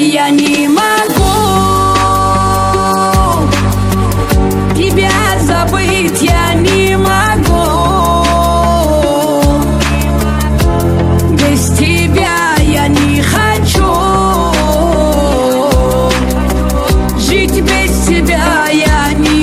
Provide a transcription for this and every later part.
я не могу Тебя забыть я не могу. Без тебя я не хочу Жить без тебя я не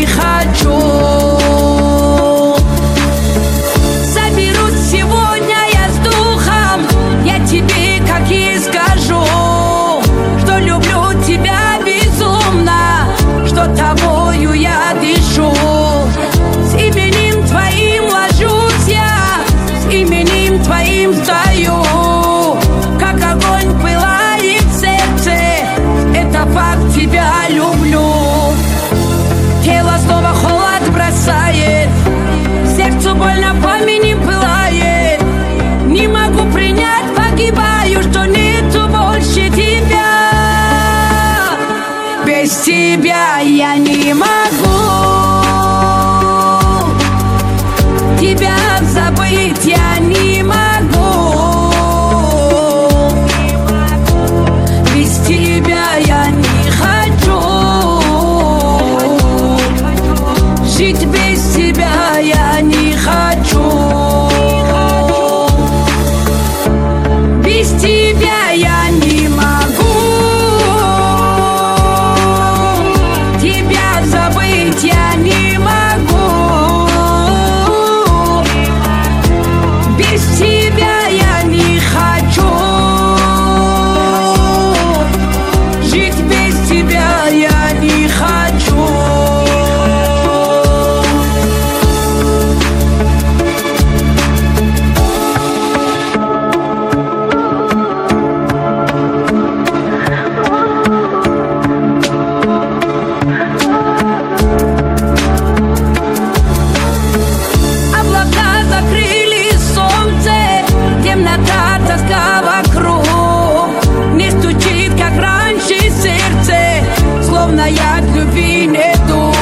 тело снова холод бросает. Сердцу больно поменять Жить без тебя я не хочу. Без тебя я не Моя от любви нету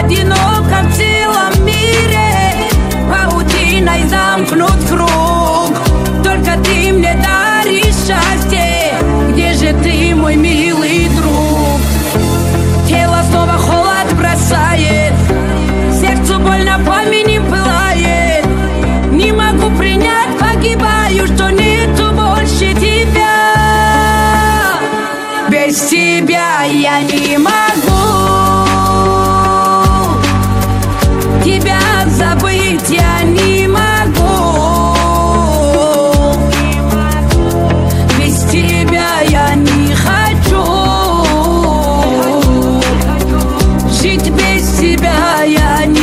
Одиноко в целом мире Паутиной замкнут круг Только ты мне даришь счастье Где же ты, мой милый? без тебя я не